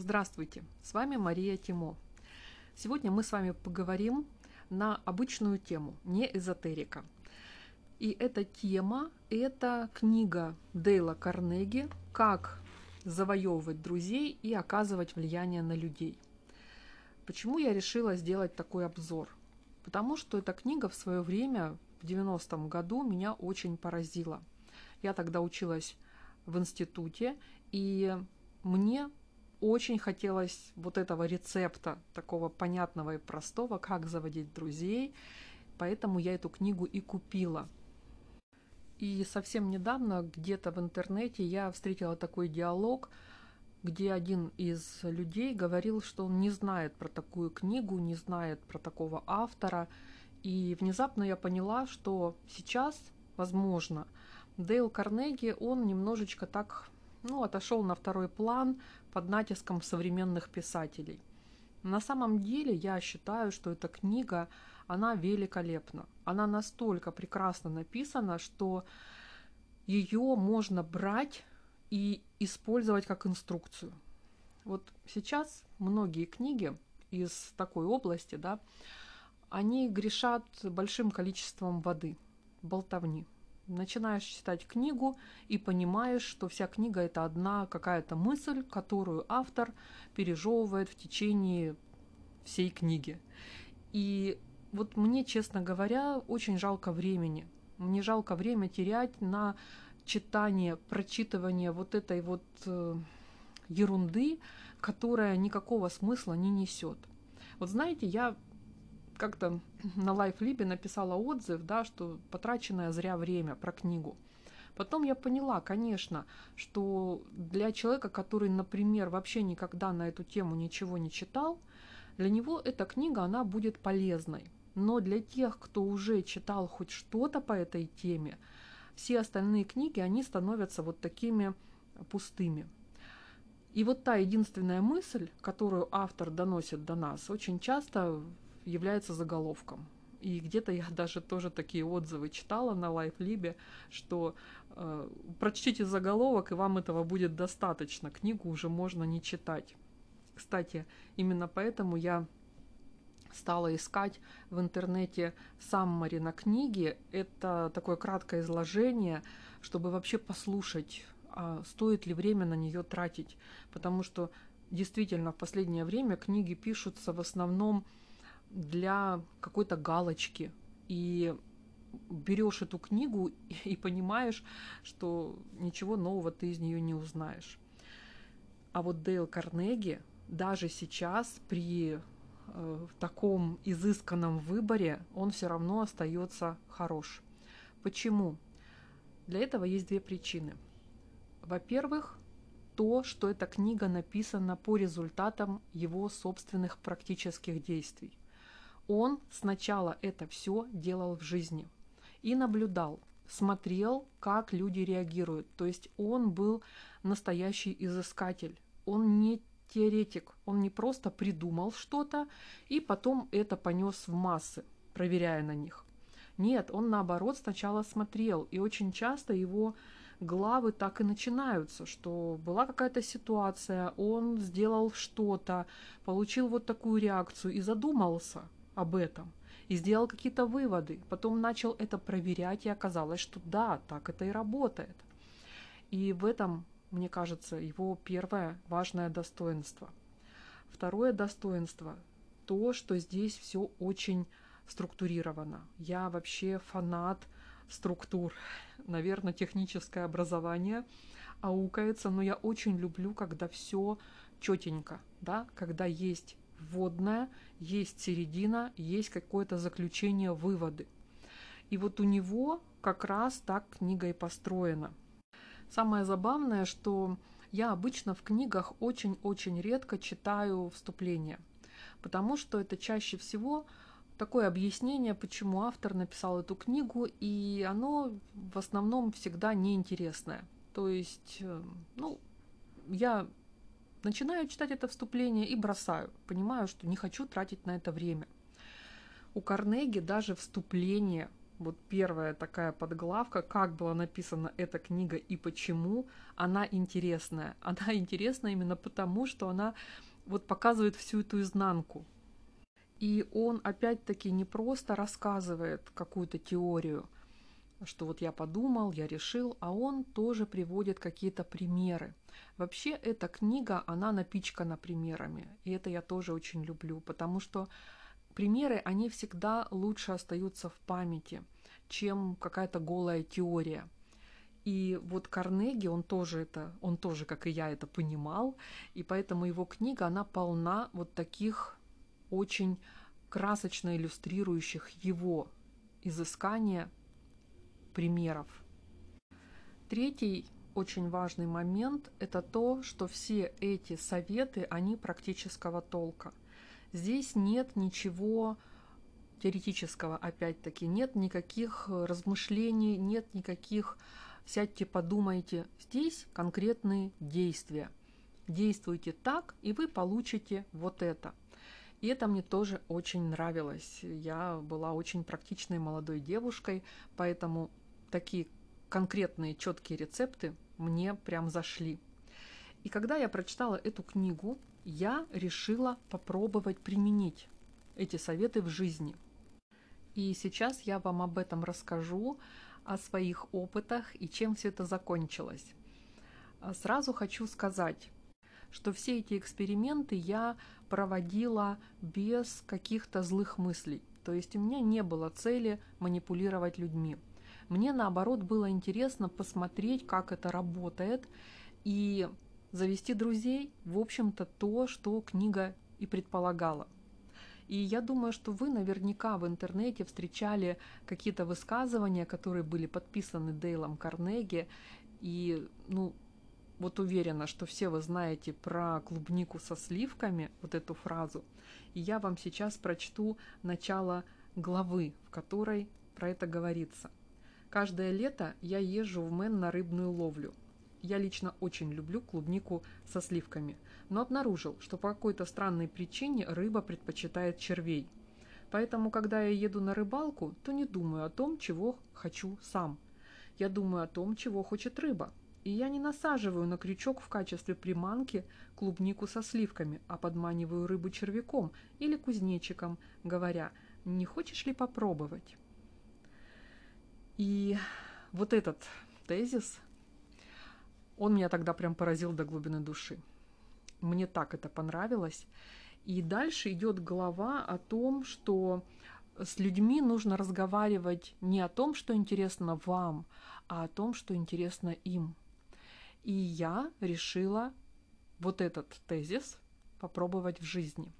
Здравствуйте, с вами Мария Тимо. Сегодня мы с вами поговорим на обычную тему, не эзотерика. И эта тема – это книга Дейла Карнеги «Как завоевывать друзей и оказывать влияние на людей». Почему я решила сделать такой обзор? Потому что эта книга в свое время, в 90-м году, меня очень поразила. Я тогда училась в институте, и мне очень хотелось вот этого рецепта, такого понятного и простого, как заводить друзей, поэтому я эту книгу и купила. И совсем недавно где-то в интернете я встретила такой диалог, где один из людей говорил, что он не знает про такую книгу, не знает про такого автора. И внезапно я поняла, что сейчас, возможно, Дейл Карнеги, он немножечко так ну, отошел на второй план под натиском современных писателей. На самом деле я считаю, что эта книга, она великолепна. Она настолько прекрасно написана, что ее можно брать и использовать как инструкцию. Вот сейчас многие книги из такой области, да, они грешат большим количеством воды, болтовни начинаешь читать книгу и понимаешь, что вся книга это одна какая-то мысль, которую автор пережевывает в течение всей книги. И вот мне, честно говоря, очень жалко времени. Мне жалко время терять на читание, прочитывание вот этой вот э, ерунды, которая никакого смысла не несет. Вот знаете, я как-то на лайфлибе написала отзыв, да, что потраченное зря время про книгу. Потом я поняла, конечно, что для человека, который, например, вообще никогда на эту тему ничего не читал, для него эта книга, она будет полезной. Но для тех, кто уже читал хоть что-то по этой теме, все остальные книги, они становятся вот такими пустыми. И вот та единственная мысль, которую автор доносит до нас, очень часто является заголовком. И где-то я даже тоже такие отзывы читала на лайфлибе, что э, прочтите заголовок, и вам этого будет достаточно. Книгу уже можно не читать. Кстати, именно поэтому я стала искать в интернете саммари на книге. Это такое краткое изложение, чтобы вообще послушать, а стоит ли время на нее тратить. Потому что действительно в последнее время книги пишутся в основном для какой-то галочки. И берешь эту книгу и понимаешь, что ничего нового ты из нее не узнаешь. А вот Дейл Карнеги даже сейчас при э, таком изысканном выборе он все равно остается хорош. Почему? Для этого есть две причины. Во-первых, то, что эта книга написана по результатам его собственных практических действий. Он сначала это все делал в жизни и наблюдал, смотрел, как люди реагируют. То есть он был настоящий изыскатель. Он не теоретик, он не просто придумал что-то и потом это понес в массы, проверяя на них. Нет, он наоборот сначала смотрел, и очень часто его главы так и начинаются, что была какая-то ситуация, он сделал что-то, получил вот такую реакцию и задумался – об этом и сделал какие-то выводы. Потом начал это проверять, и оказалось, что да, так это и работает. И в этом, мне кажется, его первое важное достоинство. Второе достоинство – то, что здесь все очень структурировано. Я вообще фанат структур. Наверное, техническое образование аукается, но я очень люблю, когда все четенько, да, когда есть вводная, есть середина, есть какое-то заключение, выводы. И вот у него как раз так книга и построена. Самое забавное, что я обычно в книгах очень-очень редко читаю вступление, потому что это чаще всего такое объяснение, почему автор написал эту книгу, и оно в основном всегда неинтересное. То есть, э, ну, я Начинаю читать это вступление и бросаю. Понимаю, что не хочу тратить на это время. У Карнеги даже вступление вот первая такая подглавка, как была написана эта книга и почему она интересная. Она интересна именно потому, что она вот показывает всю эту изнанку. И он опять-таки не просто рассказывает какую-то теорию, что вот я подумал, я решил, а он тоже приводит какие-то примеры. Вообще эта книга, она напичкана примерами, и это я тоже очень люблю, потому что примеры, они всегда лучше остаются в памяти, чем какая-то голая теория. И вот Карнеги, он тоже это, он тоже, как и я, это понимал, и поэтому его книга, она полна вот таких очень красочно иллюстрирующих его изыскания примеров. Третий очень важный момент – это то, что все эти советы, они практического толка. Здесь нет ничего теоретического, опять-таки, нет никаких размышлений, нет никаких «сядьте, подумайте». Здесь конкретные действия. Действуйте так, и вы получите вот это. И это мне тоже очень нравилось. Я была очень практичной молодой девушкой, поэтому такие конкретные четкие рецепты мне прям зашли. И когда я прочитала эту книгу, я решила попробовать применить эти советы в жизни. И сейчас я вам об этом расскажу, о своих опытах и чем все это закончилось. А сразу хочу сказать, что все эти эксперименты я проводила без каких-то злых мыслей. То есть у меня не было цели манипулировать людьми. Мне наоборот было интересно посмотреть, как это работает, и завести друзей, в общем-то, то, что книга и предполагала. И я думаю, что вы наверняка в интернете встречали какие-то высказывания, которые были подписаны Дейлом Карнеги, и, ну, вот уверена, что все вы знаете про клубнику со сливками, вот эту фразу. И я вам сейчас прочту начало главы, в которой про это говорится. Каждое лето я езжу в Мэн на рыбную ловлю. Я лично очень люблю клубнику со сливками, но обнаружил, что по какой-то странной причине рыба предпочитает червей. Поэтому, когда я еду на рыбалку, то не думаю о том, чего хочу сам. Я думаю о том, чего хочет рыба. И я не насаживаю на крючок в качестве приманки клубнику со сливками, а подманиваю рыбу червяком или кузнечиком, говоря, не хочешь ли попробовать? И вот этот тезис, он меня тогда прям поразил до глубины души. Мне так это понравилось. И дальше идет глава о том, что с людьми нужно разговаривать не о том, что интересно вам, а о том, что интересно им. И я решила вот этот тезис попробовать в жизни.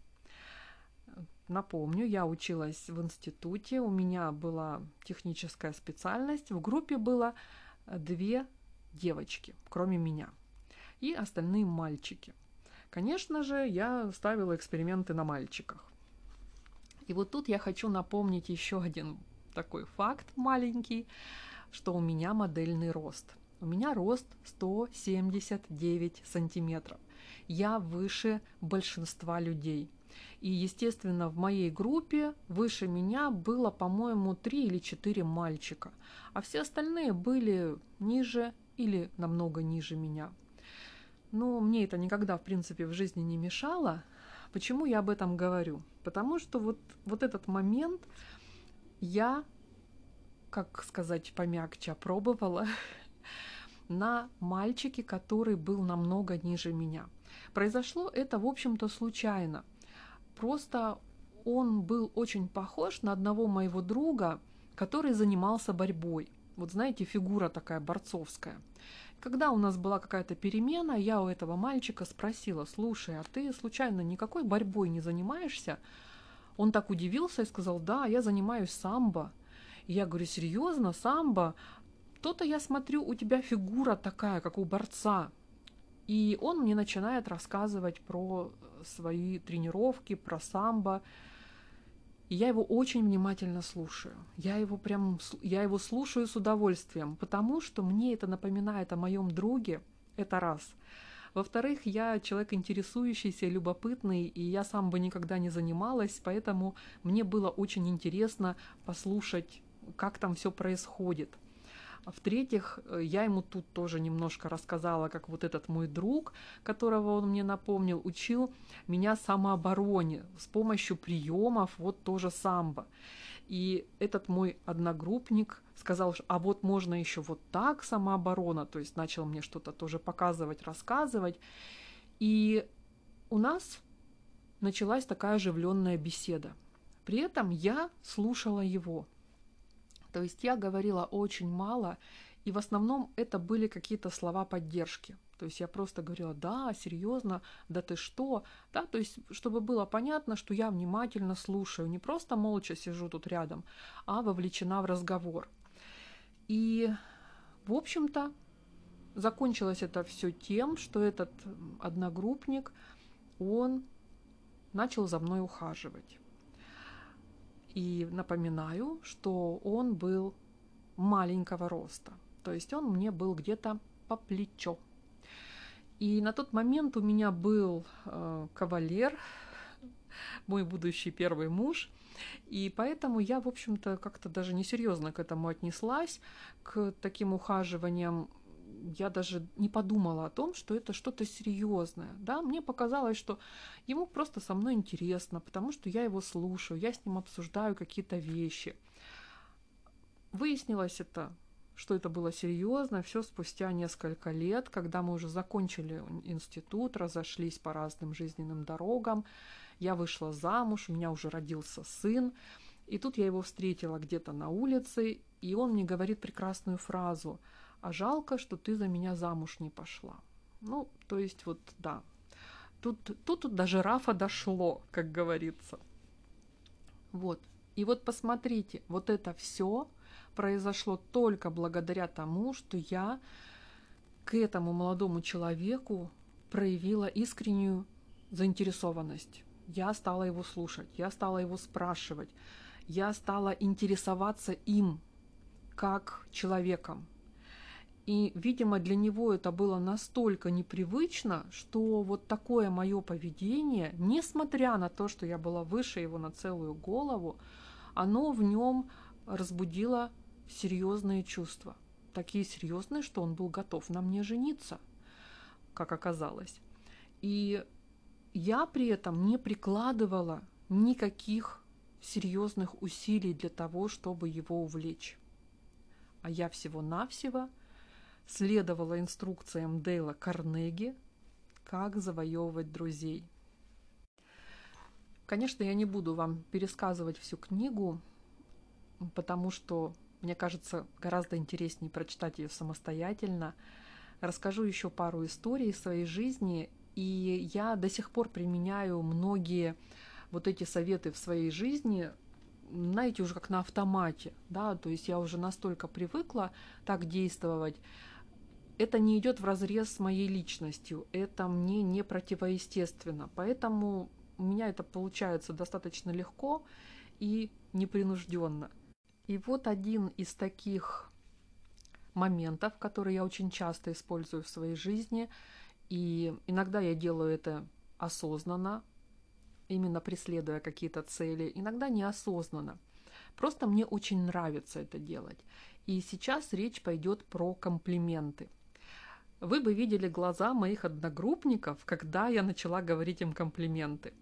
Напомню, я училась в институте, у меня была техническая специальность, в группе было две девочки, кроме меня, и остальные мальчики. Конечно же, я ставила эксперименты на мальчиках. И вот тут я хочу напомнить еще один такой факт маленький, что у меня модельный рост. У меня рост 179 сантиметров. Я выше большинства людей – и, естественно, в моей группе выше меня было, по-моему, три или четыре мальчика, а все остальные были ниже или намного ниже меня. Но мне это никогда, в принципе, в жизни не мешало. Почему я об этом говорю? Потому что вот, вот этот момент я, как сказать помягче, пробовала на мальчике, который был намного ниже меня. Произошло это, в общем-то, случайно. Просто он был очень похож на одного моего друга, который занимался борьбой. Вот знаете, фигура такая борцовская. Когда у нас была какая-то перемена, я у этого мальчика спросила, слушай, а ты случайно никакой борьбой не занимаешься? Он так удивился и сказал, да, я занимаюсь самбо. Я говорю, серьезно, самбо? То-то я смотрю, у тебя фигура такая, как у борца. И он мне начинает рассказывать про свои тренировки, про самбо. И я его очень внимательно слушаю. Я его прям, я его слушаю с удовольствием, потому что мне это напоминает о моем друге. Это раз. Во-вторых, я человек интересующийся, любопытный, и я сам бы никогда не занималась, поэтому мне было очень интересно послушать как там все происходит. В-третьих, э, я ему тут тоже немножко рассказала, как вот этот мой друг, которого он мне напомнил, учил меня самообороне с помощью приемов, вот тоже самбо. И этот мой одногруппник сказал, а вот можно еще вот так самооборона, то есть начал мне что-то тоже показывать, рассказывать. И у нас началась такая оживленная беседа. При этом я слушала его. То есть я говорила очень мало, и в основном это были какие-то слова поддержки. То есть я просто говорила, да, серьезно, да ты что, да, то есть чтобы было понятно, что я внимательно слушаю, не просто молча сижу тут рядом, а вовлечена в разговор. И, в общем-то, закончилось это все тем, что этот одногруппник, он начал за мной ухаживать. И напоминаю, что он был маленького роста. То есть он мне был где-то по плечо. И на тот момент у меня был э, кавалер, мой будущий первый муж. И поэтому я, в общем-то, как-то даже несерьезно к этому отнеслась, к таким ухаживаниям я даже не подумала о том, что это что-то серьезное. Да? Мне показалось, что ему просто со мной интересно, потому что я его слушаю, я с ним обсуждаю какие-то вещи. Выяснилось это, что это было серьезно, все спустя несколько лет, когда мы уже закончили институт, разошлись по разным жизненным дорогам. Я вышла замуж, у меня уже родился сын. И тут я его встретила где-то на улице, и он мне говорит прекрасную фразу – а жалко, что ты за меня замуж не пошла. Ну, то есть вот, да. Тут, тут, тут до жирафа дошло, как говорится. Вот. И вот посмотрите, вот это все произошло только благодаря тому, что я к этому молодому человеку проявила искреннюю заинтересованность. Я стала его слушать, я стала его спрашивать, я стала интересоваться им как человеком, и, видимо, для него это было настолько непривычно, что вот такое мое поведение, несмотря на то, что я была выше его на целую голову, оно в нем разбудило серьезные чувства. Такие серьезные, что он был готов на мне жениться, как оказалось. И я при этом не прикладывала никаких серьезных усилий для того, чтобы его увлечь. А я всего-навсего – следовала инструкциям Дейла Карнеги, как завоевывать друзей. Конечно, я не буду вам пересказывать всю книгу, потому что, мне кажется, гораздо интереснее прочитать ее самостоятельно. Расскажу еще пару историй своей жизни, и я до сих пор применяю многие вот эти советы в своей жизни, знаете, уже как на автомате, да, то есть я уже настолько привыкла так действовать, это не идет в разрез с моей личностью, это мне не противоестественно. Поэтому у меня это получается достаточно легко и непринужденно. И вот один из таких моментов, которые я очень часто использую в своей жизни, и иногда я делаю это осознанно, именно преследуя какие-то цели, иногда неосознанно. Просто мне очень нравится это делать. И сейчас речь пойдет про комплименты – вы бы видели глаза моих одногруппников, когда я начала говорить им комплименты.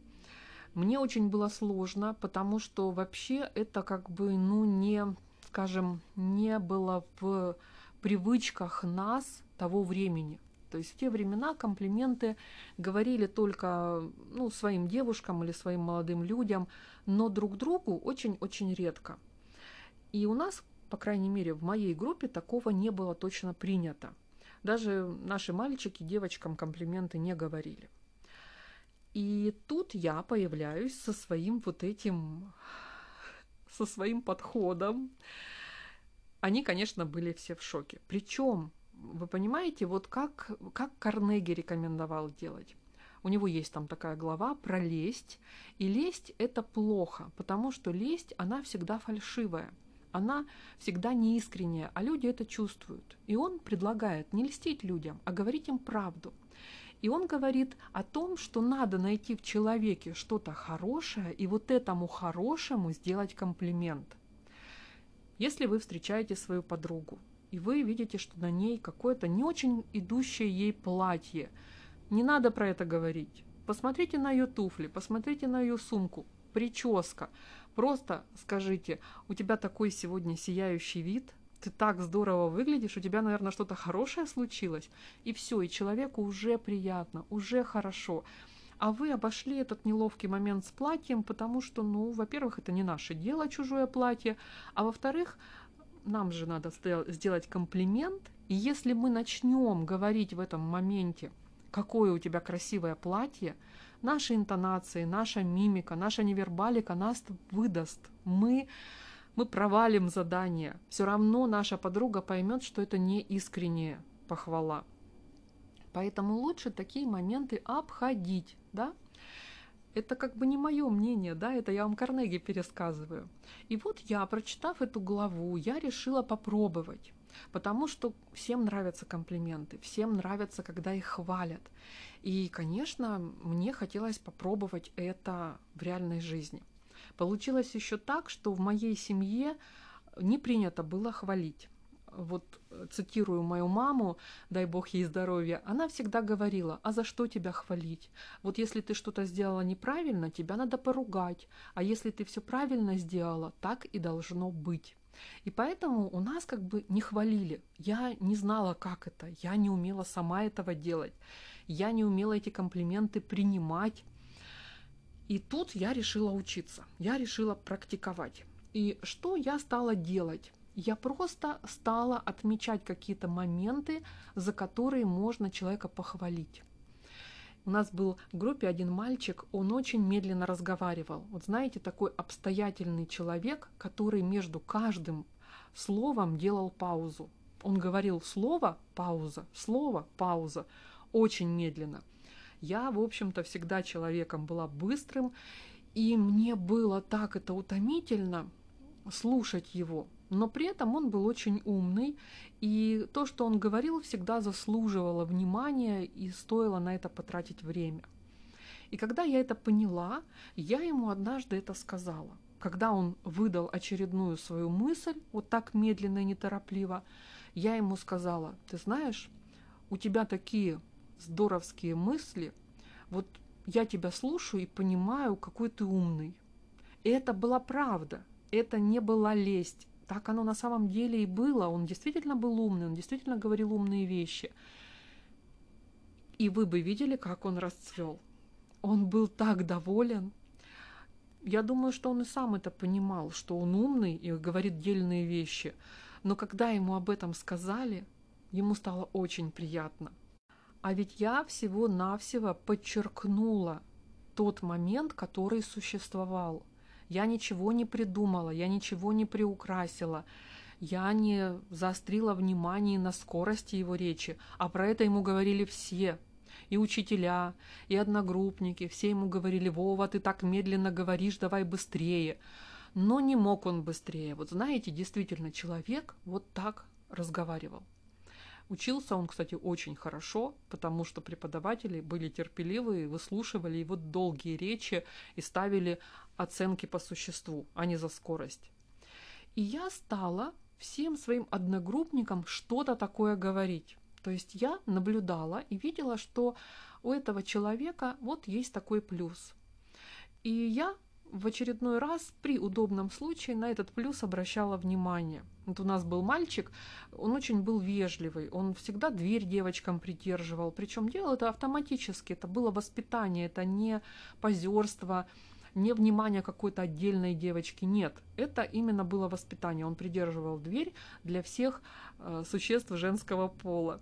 Мне очень было сложно, потому что вообще это как бы, ну, не, скажем, не было в привычках нас того времени. То есть в те времена комплименты говорили только ну, своим девушкам или своим молодым людям, но друг другу очень-очень редко. И у нас, по крайней мере, в моей группе такого не было точно принято. Даже наши мальчики девочкам комплименты не говорили. И тут я появляюсь со своим вот этим, со своим подходом. Они, конечно, были все в шоке. Причем, вы понимаете, вот как, как Карнеги рекомендовал делать. У него есть там такая глава про лесть. И лесть – это плохо, потому что лесть, она всегда фальшивая – она всегда неискренняя, а люди это чувствуют. И он предлагает не льстить людям, а говорить им правду. И он говорит о том, что надо найти в человеке что-то хорошее и вот этому хорошему сделать комплимент. Если вы встречаете свою подругу, и вы видите, что на ней какое-то не очень идущее ей платье, не надо про это говорить. Посмотрите на ее туфли, посмотрите на ее сумку, прическа. Просто скажите, у тебя такой сегодня сияющий вид, ты так здорово выглядишь, у тебя, наверное, что-то хорошее случилось, и все, и человеку уже приятно, уже хорошо. А вы обошли этот неловкий момент с платьем, потому что, ну, во-первых, это не наше дело, чужое платье, а во-вторых, нам же надо сделать комплимент, и если мы начнем говорить в этом моменте, какое у тебя красивое платье, наши интонации, наша мимика, наша невербалика нас выдаст. Мы, мы провалим задание. Все равно наша подруга поймет, что это не искренняя похвала. Поэтому лучше такие моменты обходить, да? Это как бы не мое мнение, да, это я вам Карнеги пересказываю. И вот я, прочитав эту главу, я решила попробовать. Потому что всем нравятся комплименты, всем нравится, когда их хвалят. И, конечно, мне хотелось попробовать это в реальной жизни. Получилось еще так, что в моей семье не принято было хвалить вот э, цитирую мою маму, дай бог ей здоровья, она всегда говорила, а за что тебя хвалить? Вот если ты что-то сделала неправильно, тебя надо поругать, а если ты все правильно сделала, так и должно быть. И поэтому у нас как бы не хвалили. Я не знала, как это, я не умела сама этого делать, я не умела эти комплименты принимать. И тут я решила учиться, я решила практиковать. И что я стала делать? Я просто стала отмечать какие-то моменты, за которые можно человека похвалить. У нас был в группе один мальчик, он очень медленно разговаривал. Вот знаете, такой обстоятельный человек, который между каждым словом делал паузу. Он говорил слово, пауза, слово, пауза, очень медленно. Я, в общем-то, всегда человеком была быстрым, и мне было так это утомительно слушать его, но при этом он был очень умный, и то, что он говорил, всегда заслуживало внимания и стоило на это потратить время. И когда я это поняла, я ему однажды это сказала. Когда он выдал очередную свою мысль, вот так медленно и неторопливо, я ему сказала, ты знаешь, у тебя такие здоровские мысли, вот я тебя слушаю и понимаю, какой ты умный. И это была правда, это не была лесть, так оно на самом деле и было. Он действительно был умный, он действительно говорил умные вещи. И вы бы видели, как он расцвел. Он был так доволен. Я думаю, что он и сам это понимал, что он умный и говорит дельные вещи. Но когда ему об этом сказали, ему стало очень приятно. А ведь я всего-навсего подчеркнула тот момент, который существовал – я ничего не придумала, я ничего не приукрасила. Я не заострила внимание на скорости его речи, а про это ему говорили все. И учителя, и одногруппники, все ему говорили, Вова, ты так медленно говоришь, давай быстрее. Но не мог он быстрее. Вот знаете, действительно, человек вот так разговаривал. Учился он, кстати, очень хорошо, потому что преподаватели были терпеливые, выслушивали его долгие речи и ставили оценки по существу, а не за скорость. И я стала всем своим одногруппникам что-то такое говорить. То есть я наблюдала и видела, что у этого человека вот есть такой плюс. И я в очередной раз при удобном случае на этот плюс обращала внимание. Вот у нас был мальчик, он очень был вежливый, он всегда дверь девочкам придерживал, причем делал это автоматически, это было воспитание, это не позерство, не внимание какой-то отдельной девочки, нет, это именно было воспитание, он придерживал дверь для всех э, существ женского пола.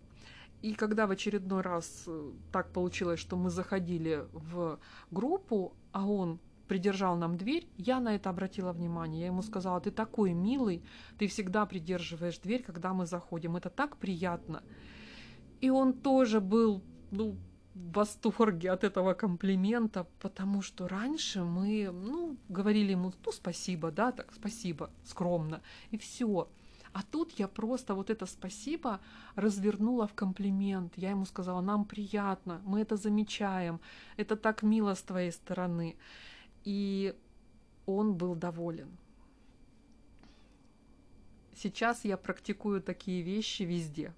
И когда в очередной раз э, так получилось, что мы заходили в группу, а он придержал нам дверь, я на это обратила внимание. Я ему сказала, ты такой милый, ты всегда придерживаешь дверь, когда мы заходим. Это так приятно. И он тоже был, ну, восторге от этого комплимента, потому что раньше мы, ну, говорили ему, ну, спасибо, да, так, спасибо, скромно, и все. А тут я просто вот это спасибо развернула в комплимент. Я ему сказала, нам приятно, мы это замечаем, это так мило с твоей стороны и он был доволен. сейчас я практикую такие вещи везде.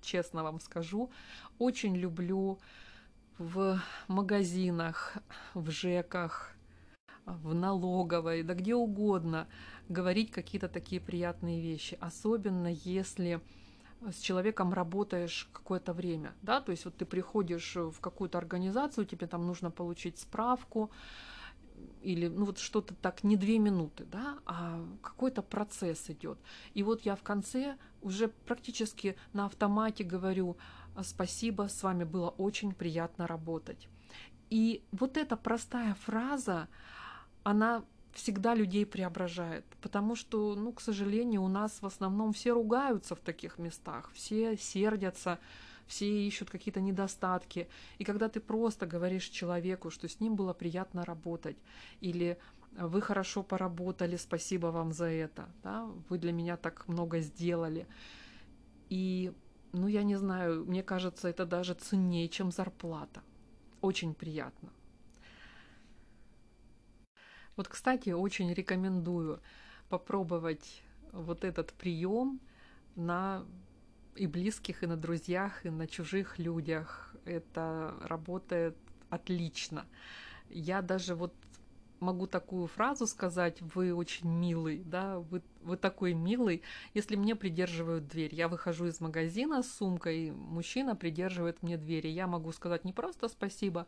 Честно вам скажу, очень люблю в магазинах, в ЖЭКах, в налоговой, да где угодно говорить какие-то такие приятные вещи. Особенно если с человеком работаешь какое-то время, да, то есть вот ты приходишь в какую-то организацию, тебе там нужно получить справку, или ну вот что-то так не две минуты, да, а какой-то процесс идет. И вот я в конце уже практически на автомате говорю спасибо, с вами было очень приятно работать. И вот эта простая фраза, она всегда людей преображает, потому что, ну, к сожалению, у нас в основном все ругаются в таких местах, все сердятся, все ищут какие-то недостатки. И когда ты просто говоришь человеку, что с ним было приятно работать, или вы хорошо поработали, спасибо вам за это, да, вы для меня так много сделали. И, ну, я не знаю, мне кажется, это даже ценнее, чем зарплата. Очень приятно. Вот, кстати, очень рекомендую попробовать вот этот прием на и близких, и на друзьях, и на чужих людях. Это работает отлично. Я даже вот могу такую фразу сказать, вы очень милый, да, вы, вы такой милый, если мне придерживают дверь. Я выхожу из магазина с сумкой, мужчина придерживает мне дверь, и я могу сказать не просто спасибо,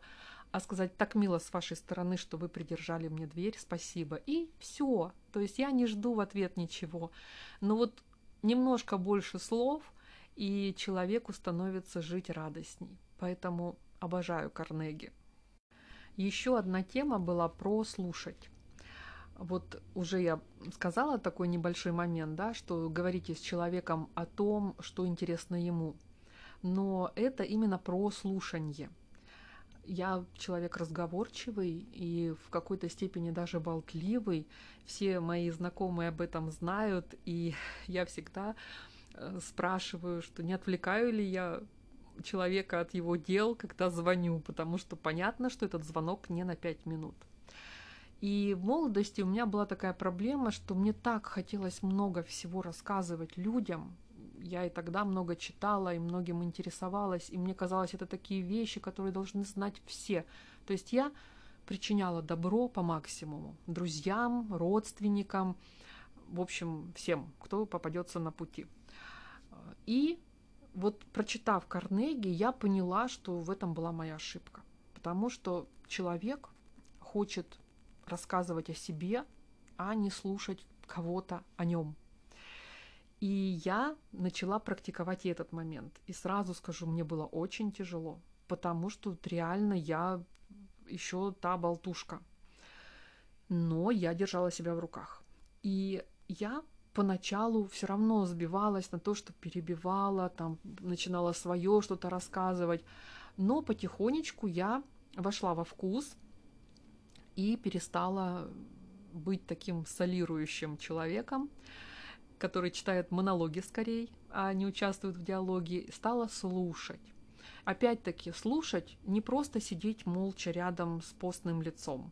а сказать так мило с вашей стороны, что вы придержали мне дверь, спасибо. И все. То есть я не жду в ответ ничего. Но вот немножко больше слов, и человеку становится жить радостней. Поэтому обожаю Карнеги. Еще одна тема была про слушать. Вот уже я сказала такой небольшой момент, да, что говорите с человеком о том, что интересно ему. Но это именно про слушание – я человек разговорчивый и в какой-то степени даже болтливый. Все мои знакомые об этом знают, и я всегда спрашиваю, что не отвлекаю ли я человека от его дел, когда звоню, потому что понятно, что этот звонок не на пять минут. И в молодости у меня была такая проблема, что мне так хотелось много всего рассказывать людям, я и тогда много читала, и многим интересовалась, и мне казалось, это такие вещи, которые должны знать все. То есть я причиняла добро по максимуму друзьям, родственникам, в общем, всем, кто попадется на пути. И вот прочитав Карнеги, я поняла, что в этом была моя ошибка. Потому что человек хочет рассказывать о себе, а не слушать кого-то о нем. И я начала практиковать и этот момент. И сразу скажу, мне было очень тяжело, потому что реально я еще та болтушка. Но я держала себя в руках. И я поначалу все равно сбивалась на то, что перебивала, там начинала свое что-то рассказывать. Но потихонечку я вошла во вкус и перестала быть таким солирующим человеком который читает монологи скорее, а не участвует в диалоге, стала слушать. Опять-таки, слушать не просто сидеть молча рядом с постным лицом.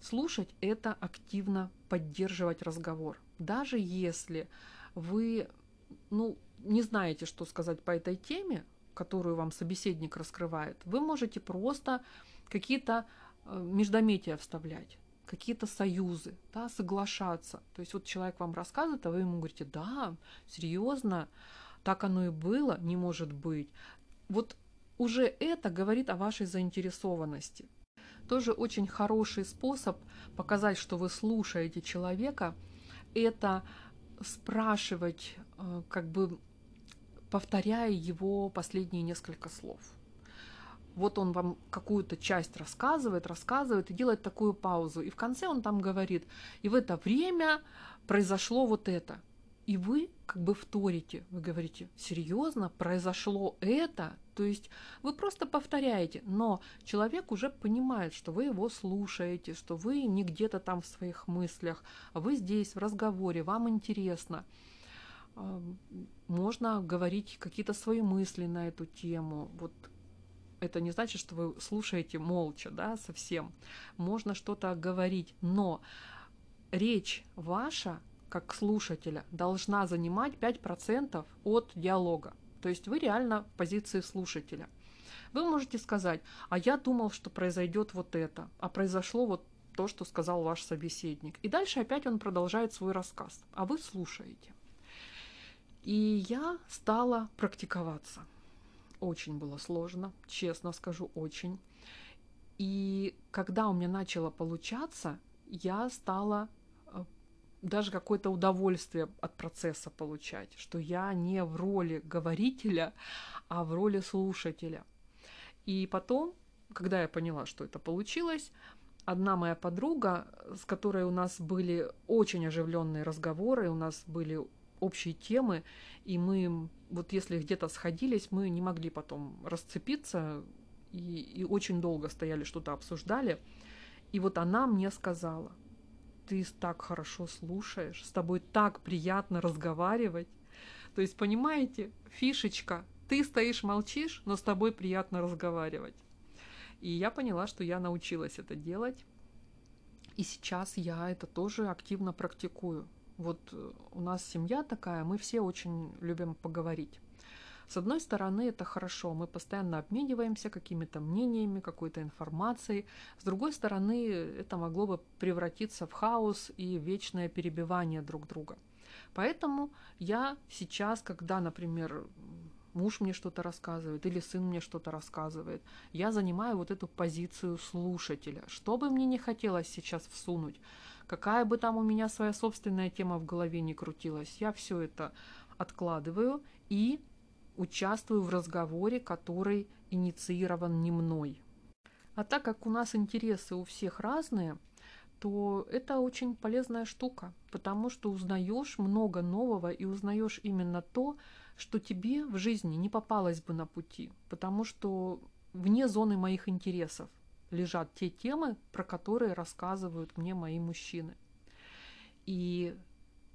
Слушать – это активно поддерживать разговор. Даже если вы ну, не знаете, что сказать по этой теме, которую вам собеседник раскрывает, вы можете просто какие-то э, междометия вставлять какие-то союзы, да, соглашаться. То есть вот человек вам рассказывает, а вы ему говорите, да, серьезно, так оно и было, не может быть. Вот уже это говорит о вашей заинтересованности. Тоже очень хороший способ показать, что вы слушаете человека, это спрашивать, э, как бы повторяя его последние несколько слов вот он вам какую-то часть рассказывает, рассказывает и делает такую паузу. И в конце он там говорит, и в это время произошло вот это. И вы как бы вторите, вы говорите, серьезно, произошло это? То есть вы просто повторяете, но человек уже понимает, что вы его слушаете, что вы не где-то там в своих мыслях, а вы здесь в разговоре, вам интересно. Можно говорить какие-то свои мысли на эту тему. Вот это не значит, что вы слушаете молча, да, совсем. Можно что-то говорить, но речь ваша, как слушателя, должна занимать 5% от диалога. То есть вы реально в позиции слушателя. Вы можете сказать, а я думал, что произойдет вот это, а произошло вот то, что сказал ваш собеседник. И дальше опять он продолжает свой рассказ, а вы слушаете. И я стала практиковаться. Очень было сложно, честно скажу, очень. И когда у меня начало получаться, я стала даже какое-то удовольствие от процесса получать, что я не в роли говорителя, а в роли слушателя. И потом, когда я поняла, что это получилось, одна моя подруга, с которой у нас были очень оживленные разговоры, у нас были общие темы, и мы, вот если где-то сходились, мы не могли потом расцепиться, и, и очень долго стояли, что-то обсуждали. И вот она мне сказала, ты так хорошо слушаешь, с тобой так приятно разговаривать. То есть, понимаете, фишечка, ты стоишь, молчишь, но с тобой приятно разговаривать. И я поняла, что я научилась это делать. И сейчас я это тоже активно практикую. Вот э, у нас семья такая, мы все очень любим поговорить. С одной стороны, это хорошо, мы постоянно обмениваемся какими-то мнениями, какой-то информацией. С другой стороны, это могло бы превратиться в хаос и вечное перебивание друг друга. Поэтому я сейчас, когда, например, муж мне что-то рассказывает или сын мне что-то рассказывает, я занимаю вот эту позицию слушателя. Что бы мне не хотелось сейчас всунуть, Какая бы там у меня своя собственная тема в голове не крутилась, я все это откладываю и участвую в разговоре, который инициирован не мной. А так как у нас интересы у всех разные, то это очень полезная штука, потому что узнаешь много нового и узнаешь именно то, что тебе в жизни не попалось бы на пути, потому что вне зоны моих интересов лежат те темы, про которые рассказывают мне мои мужчины. И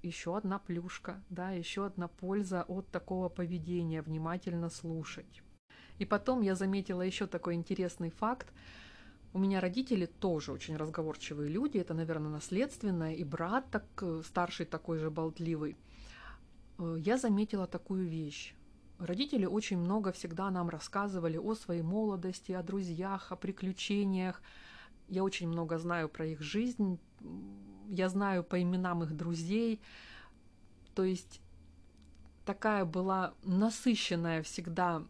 еще одна плюшка, да, еще одна польза от такого поведения, внимательно слушать. И потом я заметила еще такой интересный факт. У меня родители тоже очень разговорчивые люди, это, наверное, наследственное, и брат так, э, старший такой же болтливый. Э, я заметила такую вещь. Родители очень много всегда нам рассказывали о своей молодости, о друзьях, о приключениях. Я очень много знаю про их жизнь, я знаю по именам их друзей. То есть такая была насыщенная всегда,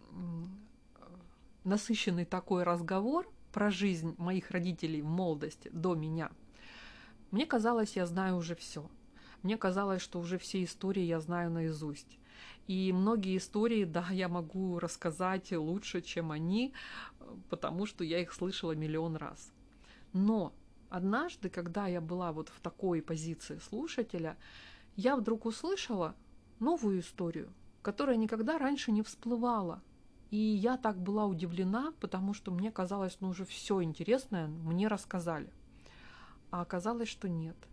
насыщенный такой разговор про жизнь моих родителей в молодости до меня. Мне казалось, я знаю уже все. Мне казалось, что уже все истории я знаю наизусть. И многие истории, да, я могу рассказать лучше, чем они, потому что я их слышала миллион раз. Но однажды, когда я была вот в такой позиции слушателя, я вдруг услышала новую историю, которая никогда раньше не всплывала. И я так была удивлена, потому что мне казалось, ну уже все интересное мне рассказали. А оказалось, что нет –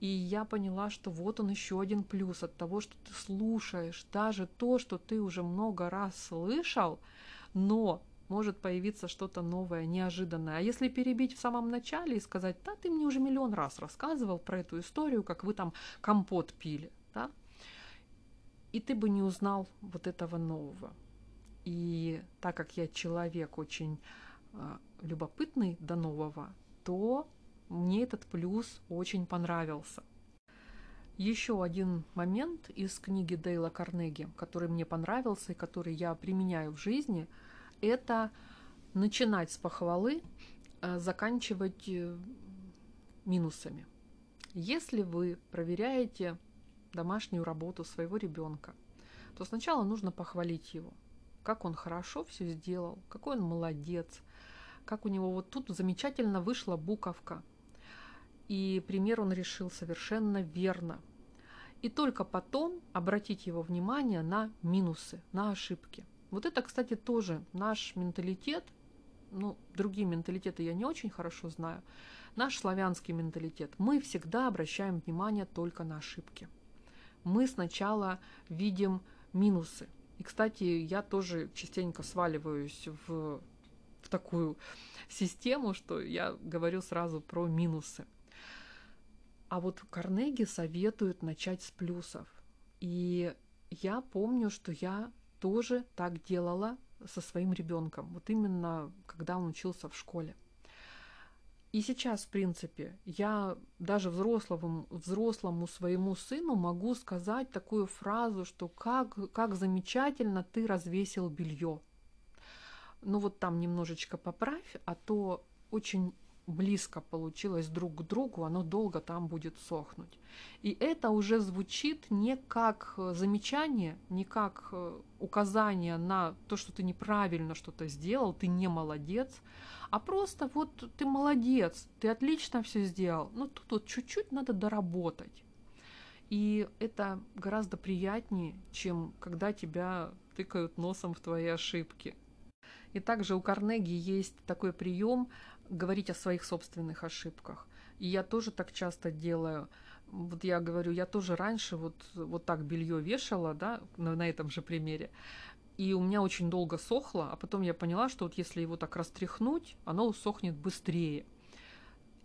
и я поняла, что вот он еще один плюс от того, что ты слушаешь даже то, что ты уже много раз слышал, но может появиться что-то новое, неожиданное. А если перебить в самом начале и сказать, да, ты мне уже миллион раз рассказывал про эту историю, как вы там компот пили, да, и ты бы не узнал вот этого нового. И так как я человек очень э, любопытный до нового, то мне этот плюс очень понравился. Еще один момент из книги Дейла Карнеги, который мне понравился и который я применяю в жизни, это начинать с похвалы, а заканчивать э, минусами. Если вы проверяете домашнюю работу своего ребенка, то сначала нужно похвалить его, как он хорошо все сделал, какой он молодец, как у него вот тут замечательно вышла буковка, и пример он решил совершенно верно. И только потом обратить его внимание на минусы, на ошибки. Вот это, кстати, тоже наш менталитет, ну, другие менталитеты я не очень хорошо знаю, наш славянский менталитет. Мы всегда обращаем внимание только на ошибки. Мы сначала видим минусы. И, кстати, я тоже частенько сваливаюсь в, в такую систему, что я говорю сразу про минусы. А вот Карнеги советует начать с плюсов. И я помню, что я тоже так делала со своим ребенком, вот именно когда он учился в школе. И сейчас, в принципе, я даже взрослому, взрослому своему сыну могу сказать такую фразу, что как, как замечательно ты развесил белье. Ну вот там немножечко поправь, а то очень близко получилось друг к другу, оно долго там будет сохнуть. И это уже звучит не как э, замечание, не как э, указание на то, что ты неправильно что-то сделал, ты не молодец, а просто вот ты молодец, ты отлично все сделал, но тут вот чуть-чуть надо доработать. И это гораздо приятнее, чем когда тебя тыкают носом в твои ошибки. И также у Карнеги есть такой прием говорить о своих собственных ошибках. И я тоже так часто делаю. Вот я говорю, я тоже раньше вот, вот так белье вешала, да, на, на этом же примере. И у меня очень долго сохло, а потом я поняла, что вот если его так растряхнуть, оно усохнет быстрее.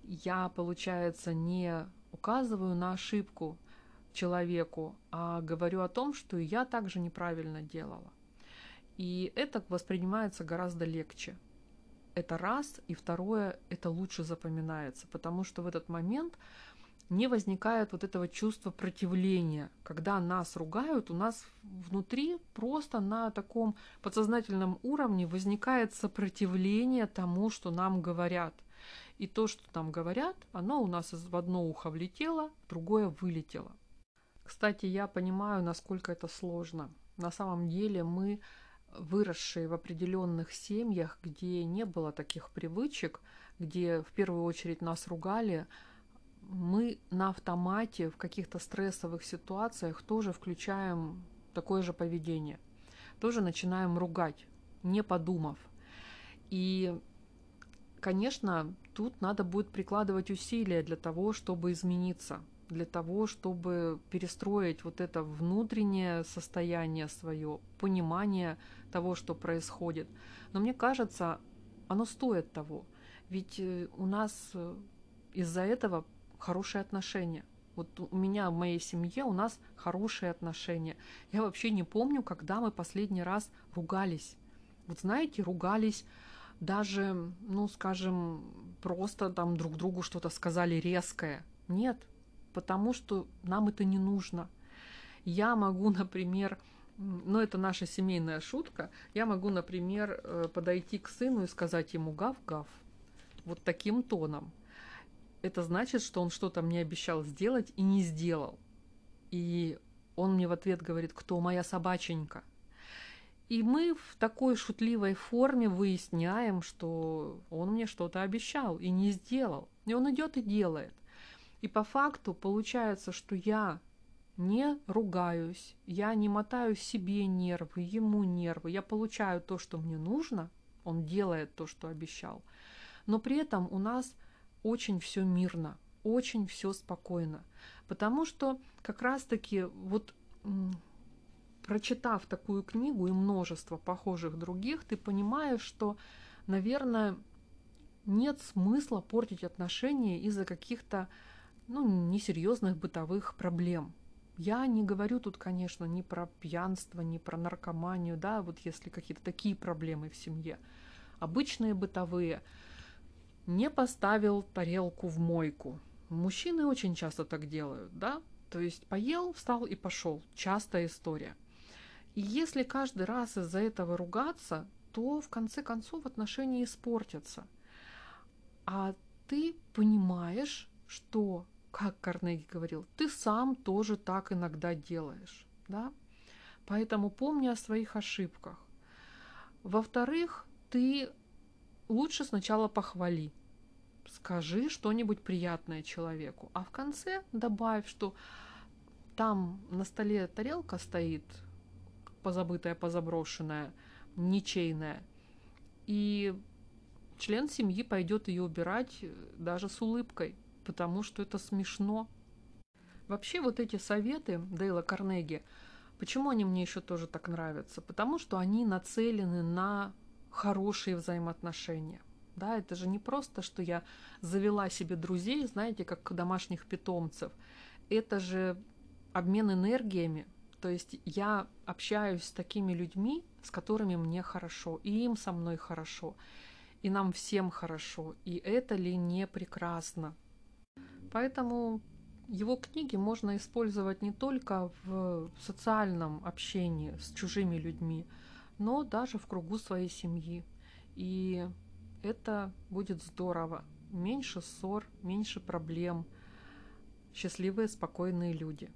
Я, получается, не указываю на ошибку человеку, а говорю о том, что я также неправильно делала. И это воспринимается гораздо легче. Это раз, и второе, это лучше запоминается, потому что в этот момент не возникает вот этого чувства противления. Когда нас ругают, у нас внутри просто на таком подсознательном уровне возникает сопротивление тому, что нам говорят. И то, что нам говорят, оно у нас в одно ухо влетело, в другое вылетело. Кстати, я понимаю, насколько это сложно. На самом деле мы выросшие в определенных семьях, где не было таких привычек, где в первую очередь нас ругали, мы на автомате в каких-то стрессовых ситуациях тоже включаем такое же поведение. Тоже начинаем ругать, не подумав. И, конечно, тут надо будет прикладывать усилия для того, чтобы измениться – для того, чтобы перестроить вот это внутреннее состояние свое, понимание того, что происходит. Но мне кажется, оно стоит того. Ведь э, у нас э, из-за этого хорошие отношения. Вот у меня в моей семье у нас хорошие отношения. Я вообще не помню, когда мы последний раз ругались. Вот знаете, ругались даже, ну, скажем, просто там друг другу что-то сказали резкое. Нет, потому что нам это не нужно. Я могу, например, ну это наша семейная шутка, я могу, например, э, подойти к сыну и сказать ему гав-гав, вот таким тоном. Это значит, что он что-то мне обещал сделать и не сделал. И он мне в ответ говорит, кто моя собаченька. И мы в такой шутливой форме выясняем, что он мне что-то обещал и не сделал. И он идет и делает. И по факту получается, что я не ругаюсь, я не мотаю себе нервы, ему нервы, я получаю то, что мне нужно, он делает то, что обещал, но при этом у нас очень все мирно, очень все спокойно, потому что как раз-таки вот прочитав такую книгу и множество похожих других, ты понимаешь, что, наверное, нет смысла портить отношения из-за каких-то ну, несерьезных бытовых проблем. Я не говорю тут, конечно, ни про пьянство, ни про наркоманию, да, вот если какие-то такие проблемы в семье. Обычные бытовые. Не поставил тарелку в мойку. Мужчины очень часто так делают, да, то есть поел, встал и пошел. Частая история. И если каждый раз из-за этого ругаться, то в конце концов отношения испортятся. А ты понимаешь, что как Карнеги говорил, ты сам тоже так иногда делаешь. Да? Поэтому помни о своих ошибках. Во-вторых, ты лучше сначала похвали. Скажи что-нибудь приятное человеку. А в конце добавь, что там на столе тарелка стоит, позабытая, позаброшенная, ничейная. И член семьи пойдет ее убирать даже с улыбкой потому что это смешно. Вообще вот эти советы Дейла Карнеги, почему они мне еще тоже так нравятся? Потому что они нацелены на хорошие взаимоотношения. Да, это же не просто, что я завела себе друзей, знаете, как домашних питомцев. Это же обмен энергиями. То есть я общаюсь с такими людьми, с которыми мне хорошо, и им со мной хорошо, и нам всем хорошо. И это ли не прекрасно? Поэтому его книги можно использовать не только в социальном общении с чужими людьми, но даже в кругу своей семьи. И это будет здорово. Меньше ссор, меньше проблем. Счастливые, спокойные люди.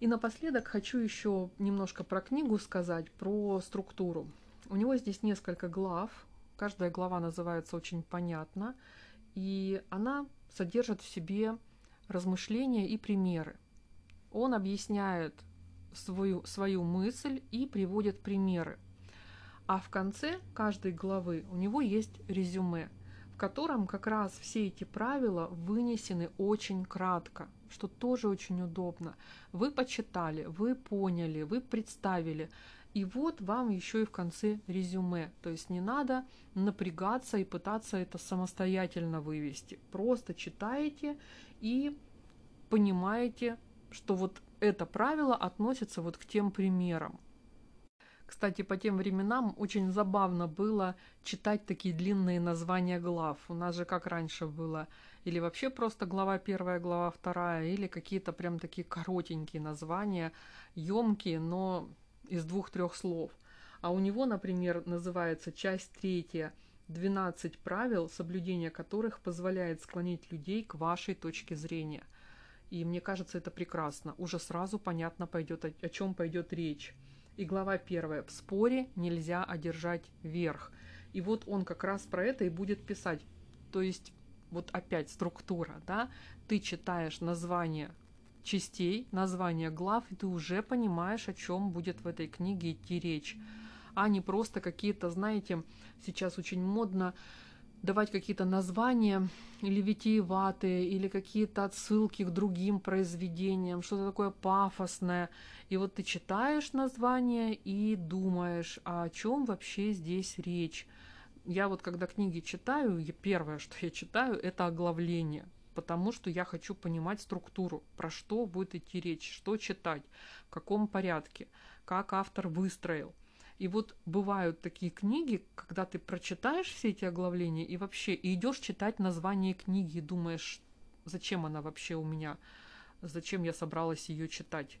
И напоследок хочу еще немножко про книгу сказать, про структуру. У него здесь несколько глав. Каждая глава называется очень понятно. И она содержит в себе размышления и примеры. Он объясняет свою, свою мысль и приводит примеры. А в конце каждой главы у него есть резюме, в котором как раз все эти правила вынесены очень кратко, что тоже очень удобно. Вы почитали, вы поняли, вы представили, и вот вам еще и в конце резюме. То есть не надо напрягаться и пытаться это самостоятельно вывести. Просто читаете и понимаете, что вот это правило относится вот к тем примерам. Кстати, по тем временам очень забавно было читать такие длинные названия глав. У нас же как раньше было, или вообще просто глава первая, глава вторая, или какие-то прям такие коротенькие названия, емкие, но из двух-трех слов. А у него, например, называется часть третья 12 правил, соблюдение которых позволяет склонить людей к вашей точке зрения. И мне кажется, это прекрасно. Уже сразу понятно пойдет, о, чем пойдет речь. И глава первая. В споре нельзя одержать верх. И вот он как раз про это и будет писать. То есть вот опять структура, да, ты читаешь название частей, название глав, и ты уже понимаешь, о чем будет в этой книге идти речь, а не просто какие-то, знаете, сейчас очень модно давать какие-то названия или витиеватые, или какие-то отсылки к другим произведениям, что-то такое пафосное. И вот ты читаешь название и думаешь, а о чем вообще здесь речь. Я вот когда книги читаю, первое, что я читаю, это оглавление потому что я хочу понимать структуру, про что будет идти речь, что читать, в каком порядке, как автор выстроил. И вот бывают такие книги, когда ты прочитаешь все эти оглавления и вообще и идешь читать название книги и думаешь, зачем она вообще у меня, зачем я собралась ее читать,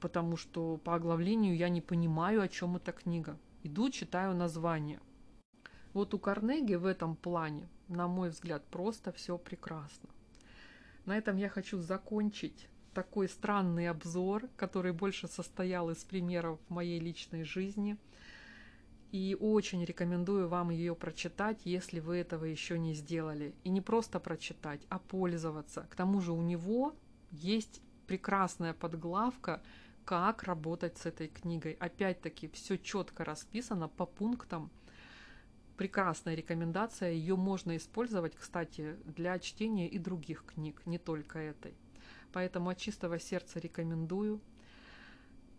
потому что по оглавлению я не понимаю, о чем эта книга. Иду, читаю название. Вот у Карнеги в этом плане, на мой взгляд, просто все прекрасно. На этом я хочу закончить такой странный обзор, который больше состоял из примеров моей личной жизни. И очень рекомендую вам ее прочитать, если вы этого еще не сделали. И не просто прочитать, а пользоваться. К тому же у него есть прекрасная подглавка, как работать с этой книгой. Опять-таки, все четко расписано по пунктам прекрасная рекомендация. Ее можно использовать, кстати, для чтения и других книг, не только этой. Поэтому от чистого сердца рекомендую.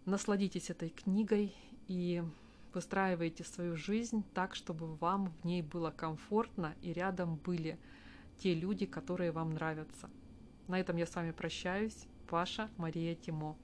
Насладитесь этой книгой и выстраивайте свою жизнь так, чтобы вам в ней было комфортно и рядом были те люди, которые вам нравятся. На этом я с вами прощаюсь. Ваша Мария Тимо.